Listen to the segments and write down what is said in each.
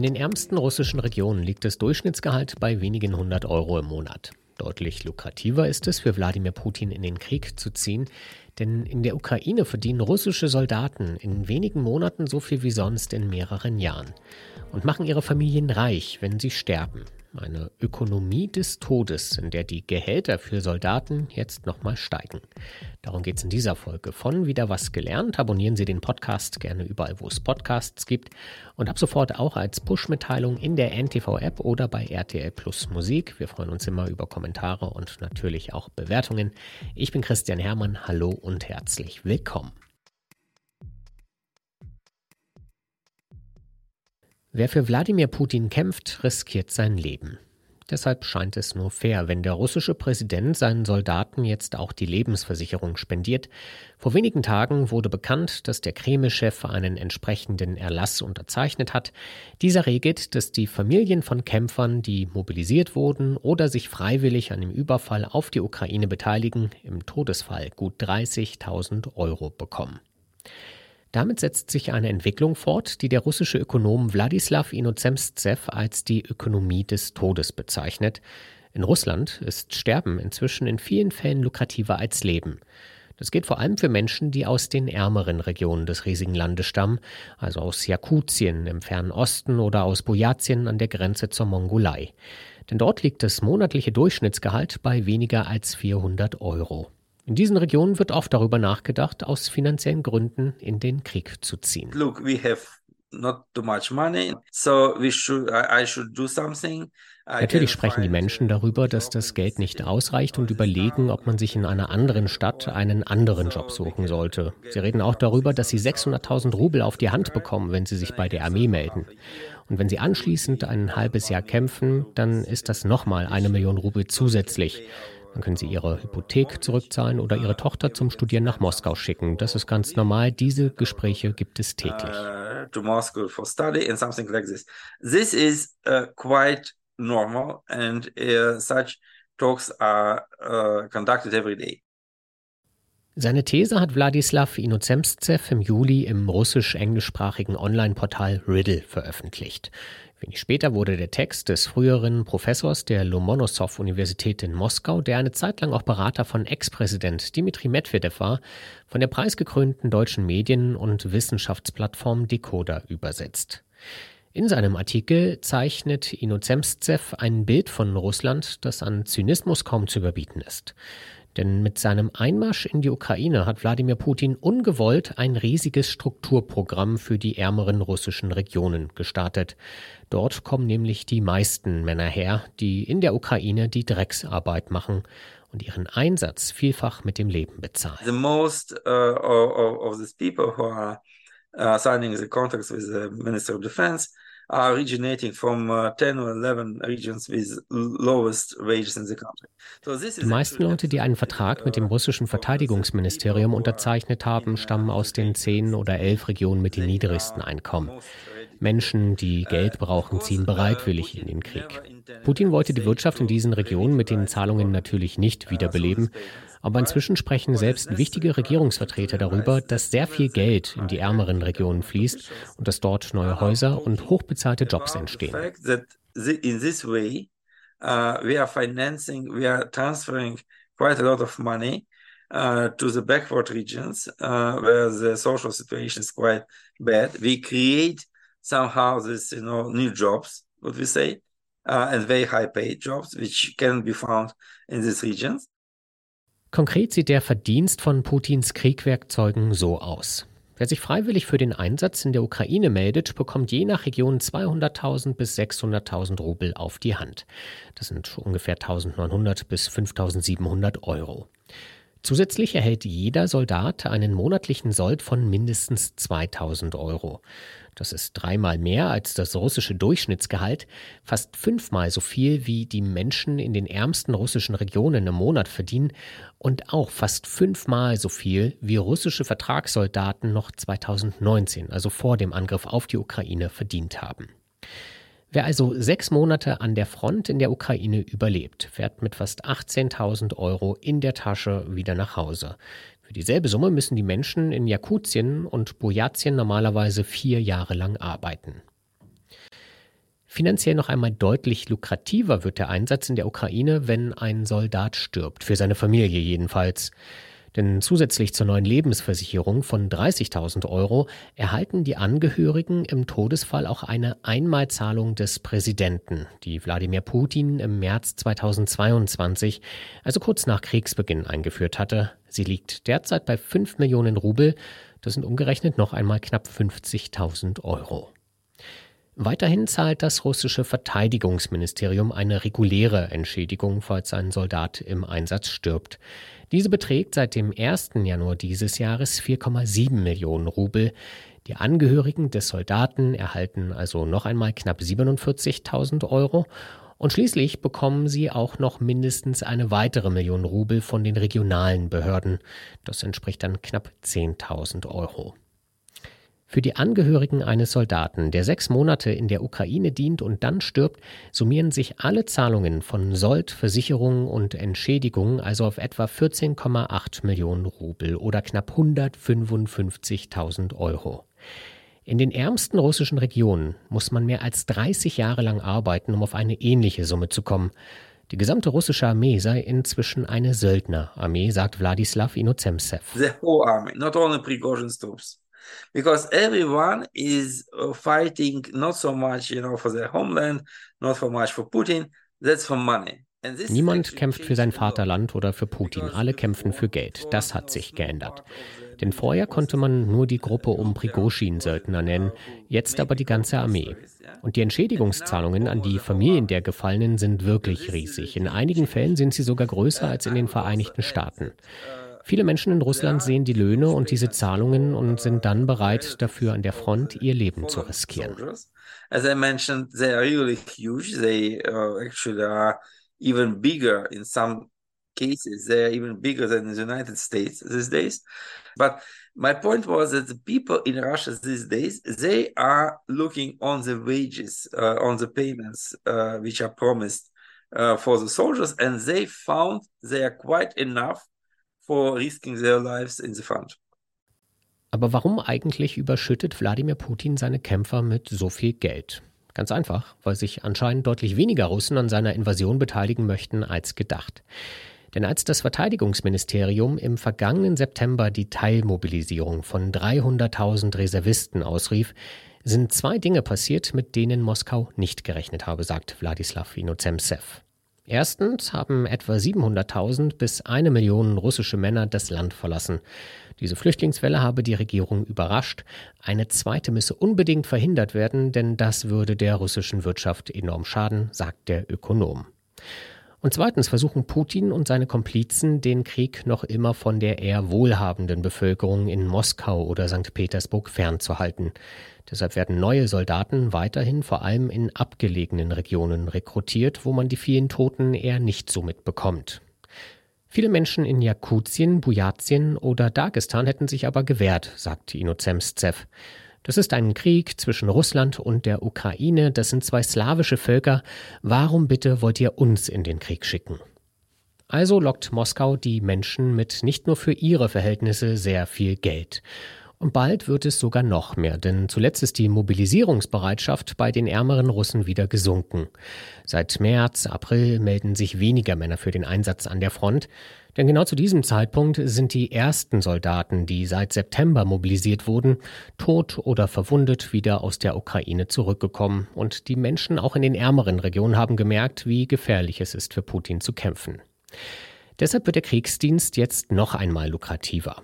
In den ärmsten russischen Regionen liegt das Durchschnittsgehalt bei wenigen hundert Euro im Monat. Deutlich lukrativer ist es für Wladimir Putin in den Krieg zu ziehen, denn in der Ukraine verdienen russische Soldaten in wenigen Monaten so viel wie sonst in mehreren Jahren und machen ihre Familien reich, wenn sie sterben. Eine Ökonomie des Todes, in der die Gehälter für Soldaten jetzt nochmal steigen. Darum geht es in dieser Folge von Wieder was gelernt. Abonnieren Sie den Podcast gerne überall, wo es Podcasts gibt. Und ab sofort auch als Push-Mitteilung in der NTV-App oder bei RTL Plus Musik. Wir freuen uns immer über Kommentare und natürlich auch Bewertungen. Ich bin Christian Hermann. Hallo und herzlich willkommen. Wer für Wladimir Putin kämpft, riskiert sein Leben. Deshalb scheint es nur fair, wenn der russische Präsident seinen Soldaten jetzt auch die Lebensversicherung spendiert. Vor wenigen Tagen wurde bekannt, dass der Kreml-Chef einen entsprechenden Erlass unterzeichnet hat. Dieser regelt, dass die Familien von Kämpfern, die mobilisiert wurden oder sich freiwillig an dem Überfall auf die Ukraine beteiligen, im Todesfall gut 30.000 Euro bekommen. Damit setzt sich eine Entwicklung fort, die der russische Ökonom Wladislaw Inozemstsev als die Ökonomie des Todes bezeichnet. In Russland ist Sterben inzwischen in vielen Fällen lukrativer als Leben. Das geht vor allem für Menschen, die aus den ärmeren Regionen des riesigen Landes stammen, also aus Jakutien im fernen Osten oder aus Bojatien an der Grenze zur Mongolei. Denn dort liegt das monatliche Durchschnittsgehalt bei weniger als 400 Euro. In diesen Regionen wird oft darüber nachgedacht, aus finanziellen Gründen in den Krieg zu ziehen. Look, we have not too much money, so we should, I should do something. Natürlich sprechen die Menschen darüber, dass das Geld nicht ausreicht und überlegen, ob man sich in einer anderen Stadt einen anderen Job suchen sollte. Sie reden auch darüber, dass sie 600.000 Rubel auf die Hand bekommen, wenn sie sich bei der Armee melden. Und wenn sie anschließend ein halbes Jahr kämpfen, dann ist das nochmal eine Million Rubel zusätzlich. Dann können Sie Ihre Hypothek zurückzahlen oder Ihre Tochter zum Studieren nach Moskau schicken. Das ist ganz normal. Diese Gespräche gibt es täglich. Uh, to Moscow for study and something like this. This is uh, quite normal and uh, such talks are uh, conducted every day. Seine These hat Wladislaw Inozemstsev im Juli im russisch-englischsprachigen Online-Portal Riddle veröffentlicht. Wenig später wurde der Text des früheren Professors der Lomonossow-Universität in Moskau, der eine Zeit lang auch Berater von Ex-Präsident Dmitri Medvedev war, von der preisgekrönten deutschen Medien- und Wissenschaftsplattform Decoder übersetzt. In seinem Artikel zeichnet Inozemstsev ein Bild von Russland, das an Zynismus kaum zu überbieten ist. Denn mit seinem Einmarsch in die Ukraine hat Wladimir Putin ungewollt ein riesiges Strukturprogramm für die ärmeren russischen Regionen gestartet. Dort kommen nämlich die meisten Männer her, die in der Ukraine die Drecksarbeit machen und ihren Einsatz vielfach mit dem Leben bezahlen. The most uh, of, of these people who are uh, signing the contracts with the Minister of Defense are originating from uh, 10 or 11 regions with lowest wages in the country. So die meisten Leute, die einen Vertrag mit dem russischen Verteidigungsministerium unterzeichnet haben, stammen aus den 10 oder 11 Regionen mit den niedrigsten Einkommen. Menschen, die Geld brauchen, ziehen bereitwillig in den Krieg. Putin wollte die Wirtschaft in diesen Regionen mit den Zahlungen natürlich nicht wiederbeleben, aber inzwischen sprechen selbst wichtige Regierungsvertreter darüber, dass sehr viel Geld in die ärmeren Regionen fließt und dass dort neue Häuser und hochbezahlte Jobs entstehen. In this way, uh, we are financing, we are transferring quite a lot of money uh, to the backward regions uh, where the social situation is quite bad. We create somehow this, you know, new jobs, what we say, uh, and very high paid jobs, which can be found in these regions. Konkret sieht der Verdienst von Putins Kriegwerkzeugen so aus. Wer sich freiwillig für den Einsatz in der Ukraine meldet, bekommt je nach Region 200.000 bis 600.000 Rubel auf die Hand. Das sind ungefähr 1.900 bis 5.700 Euro. Zusätzlich erhält jeder Soldat einen monatlichen Sold von mindestens 2000 Euro. Das ist dreimal mehr als das russische Durchschnittsgehalt, fast fünfmal so viel wie die Menschen in den ärmsten russischen Regionen im Monat verdienen und auch fast fünfmal so viel wie russische Vertragssoldaten noch 2019, also vor dem Angriff auf die Ukraine, verdient haben. Wer also sechs Monate an der Front in der Ukraine überlebt, fährt mit fast 18.000 Euro in der Tasche wieder nach Hause. Für dieselbe Summe müssen die Menschen in Jakutien und Bojatien normalerweise vier Jahre lang arbeiten. Finanziell noch einmal deutlich lukrativer wird der Einsatz in der Ukraine, wenn ein Soldat stirbt, für seine Familie jedenfalls. Denn zusätzlich zur neuen Lebensversicherung von 30.000 Euro erhalten die Angehörigen im Todesfall auch eine Einmalzahlung des Präsidenten, die Wladimir Putin im März 2022, also kurz nach Kriegsbeginn, eingeführt hatte. Sie liegt derzeit bei 5 Millionen Rubel. Das sind umgerechnet noch einmal knapp 50.000 Euro. Weiterhin zahlt das russische Verteidigungsministerium eine reguläre Entschädigung, falls ein Soldat im Einsatz stirbt. Diese beträgt seit dem 1. Januar dieses Jahres 4,7 Millionen Rubel. Die Angehörigen des Soldaten erhalten also noch einmal knapp 47.000 Euro und schließlich bekommen sie auch noch mindestens eine weitere Million Rubel von den regionalen Behörden. Das entspricht dann knapp 10.000 Euro. Für die Angehörigen eines Soldaten, der sechs Monate in der Ukraine dient und dann stirbt, summieren sich alle Zahlungen von Sold, Versicherungen und Entschädigungen also auf etwa 14,8 Millionen Rubel oder knapp 155.000 Euro. In den ärmsten russischen Regionen muss man mehr als 30 Jahre lang arbeiten, um auf eine ähnliche Summe zu kommen. Die gesamte russische Armee sei inzwischen eine Söldnerarmee, sagt Wladislav Inozemsev. The whole army, not only Prigozhin's because everyone is uh, fighting not so much, you know, for their homeland, not so much for Putin. That's for money. Niemand kämpft für sein Vaterland oder für Putin. Alle kämpfen für Geld. Das hat sich geändert. Denn vorher konnte man nur die Gruppe um Prigoschin-Söldner nennen, jetzt aber die ganze Armee. Und die Entschädigungszahlungen an die Familien der Gefallenen sind wirklich riesig. In einigen Fällen sind sie sogar größer als in den Vereinigten Staaten. Viele Menschen in Russland sehen die Löhne und diese Zahlungen und sind dann bereit, dafür an der Front ihr Leben zu riskieren. As I mentioned, they are really huge. They uh, actually are even bigger in some cases. They are even bigger than the United States these days. But my point was that the people in Russia these days they are looking on the wages, uh, on the payments uh, which are promised uh, for the soldiers, and they found they are quite enough for risking their lives in the front. Aber warum eigentlich überschüttet Wladimir Putin seine Kämpfer mit so viel Geld? Ganz einfach, weil sich anscheinend deutlich weniger Russen an seiner Invasion beteiligen möchten als gedacht. Denn als das Verteidigungsministerium im vergangenen September die Teilmobilisierung von 300.000 Reservisten ausrief, sind zwei Dinge passiert, mit denen Moskau nicht gerechnet habe, sagt Wladislav Inozemsev. Erstens haben etwa 700.000 bis eine Million russische Männer das Land verlassen. Diese Flüchtlingswelle habe die Regierung überrascht. Eine zweite müsse unbedingt verhindert werden, denn das würde der russischen Wirtschaft enorm schaden, sagt der Ökonom. Und zweitens versuchen Putin und seine Komplizen, den Krieg noch immer von der eher wohlhabenden Bevölkerung in Moskau oder St. Petersburg fernzuhalten. Deshalb werden neue Soldaten weiterhin vor allem in abgelegenen Regionen rekrutiert, wo man die vielen Toten eher nicht so mitbekommt. Viele Menschen in Jakutien, Bujatien oder Dagestan hätten sich aber gewehrt, sagt Inozemstsev. Das ist ein Krieg zwischen Russland und der Ukraine, das sind zwei slawische Völker. Warum bitte wollt ihr uns in den Krieg schicken? Also lockt Moskau die Menschen mit nicht nur für ihre Verhältnisse sehr viel Geld. Und bald wird es sogar noch mehr, denn zuletzt ist die Mobilisierungsbereitschaft bei den ärmeren Russen wieder gesunken. Seit März, April melden sich weniger Männer für den Einsatz an der Front. Denn genau zu diesem Zeitpunkt sind die ersten Soldaten, die seit September mobilisiert wurden, tot oder verwundet wieder aus der Ukraine zurückgekommen. Und die Menschen auch in den ärmeren Regionen haben gemerkt, wie gefährlich es ist für Putin zu kämpfen. Deshalb wird der Kriegsdienst jetzt noch einmal lukrativer.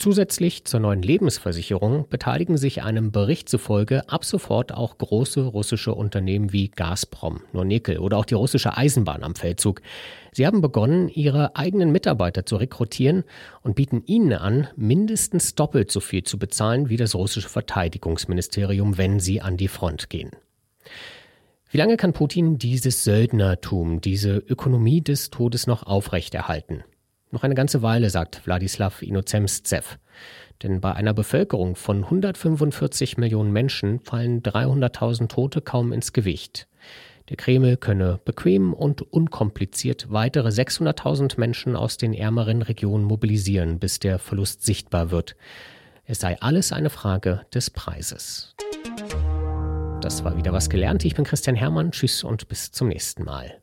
Zusätzlich zur neuen Lebensversicherung beteiligen sich einem Bericht zufolge ab sofort auch große russische Unternehmen wie Gazprom, Nornickel oder auch die russische Eisenbahn am Feldzug. Sie haben begonnen, ihre eigenen Mitarbeiter zu rekrutieren und bieten ihnen an, mindestens doppelt so viel zu bezahlen wie das russische Verteidigungsministerium, wenn sie an die Front gehen. Wie lange kann Putin dieses Söldnertum, diese Ökonomie des Todes noch aufrechterhalten? Noch eine ganze Weile, sagt Wladislav Inozemstsev. Denn bei einer Bevölkerung von 145 Millionen Menschen fallen 300.000 Tote kaum ins Gewicht. Der Kreml könne bequem und unkompliziert weitere 600.000 Menschen aus den ärmeren Regionen mobilisieren, bis der Verlust sichtbar wird. Es sei alles eine Frage des Preises. Das war wieder was gelernt. Ich bin Christian Hermann. Tschüss und bis zum nächsten Mal.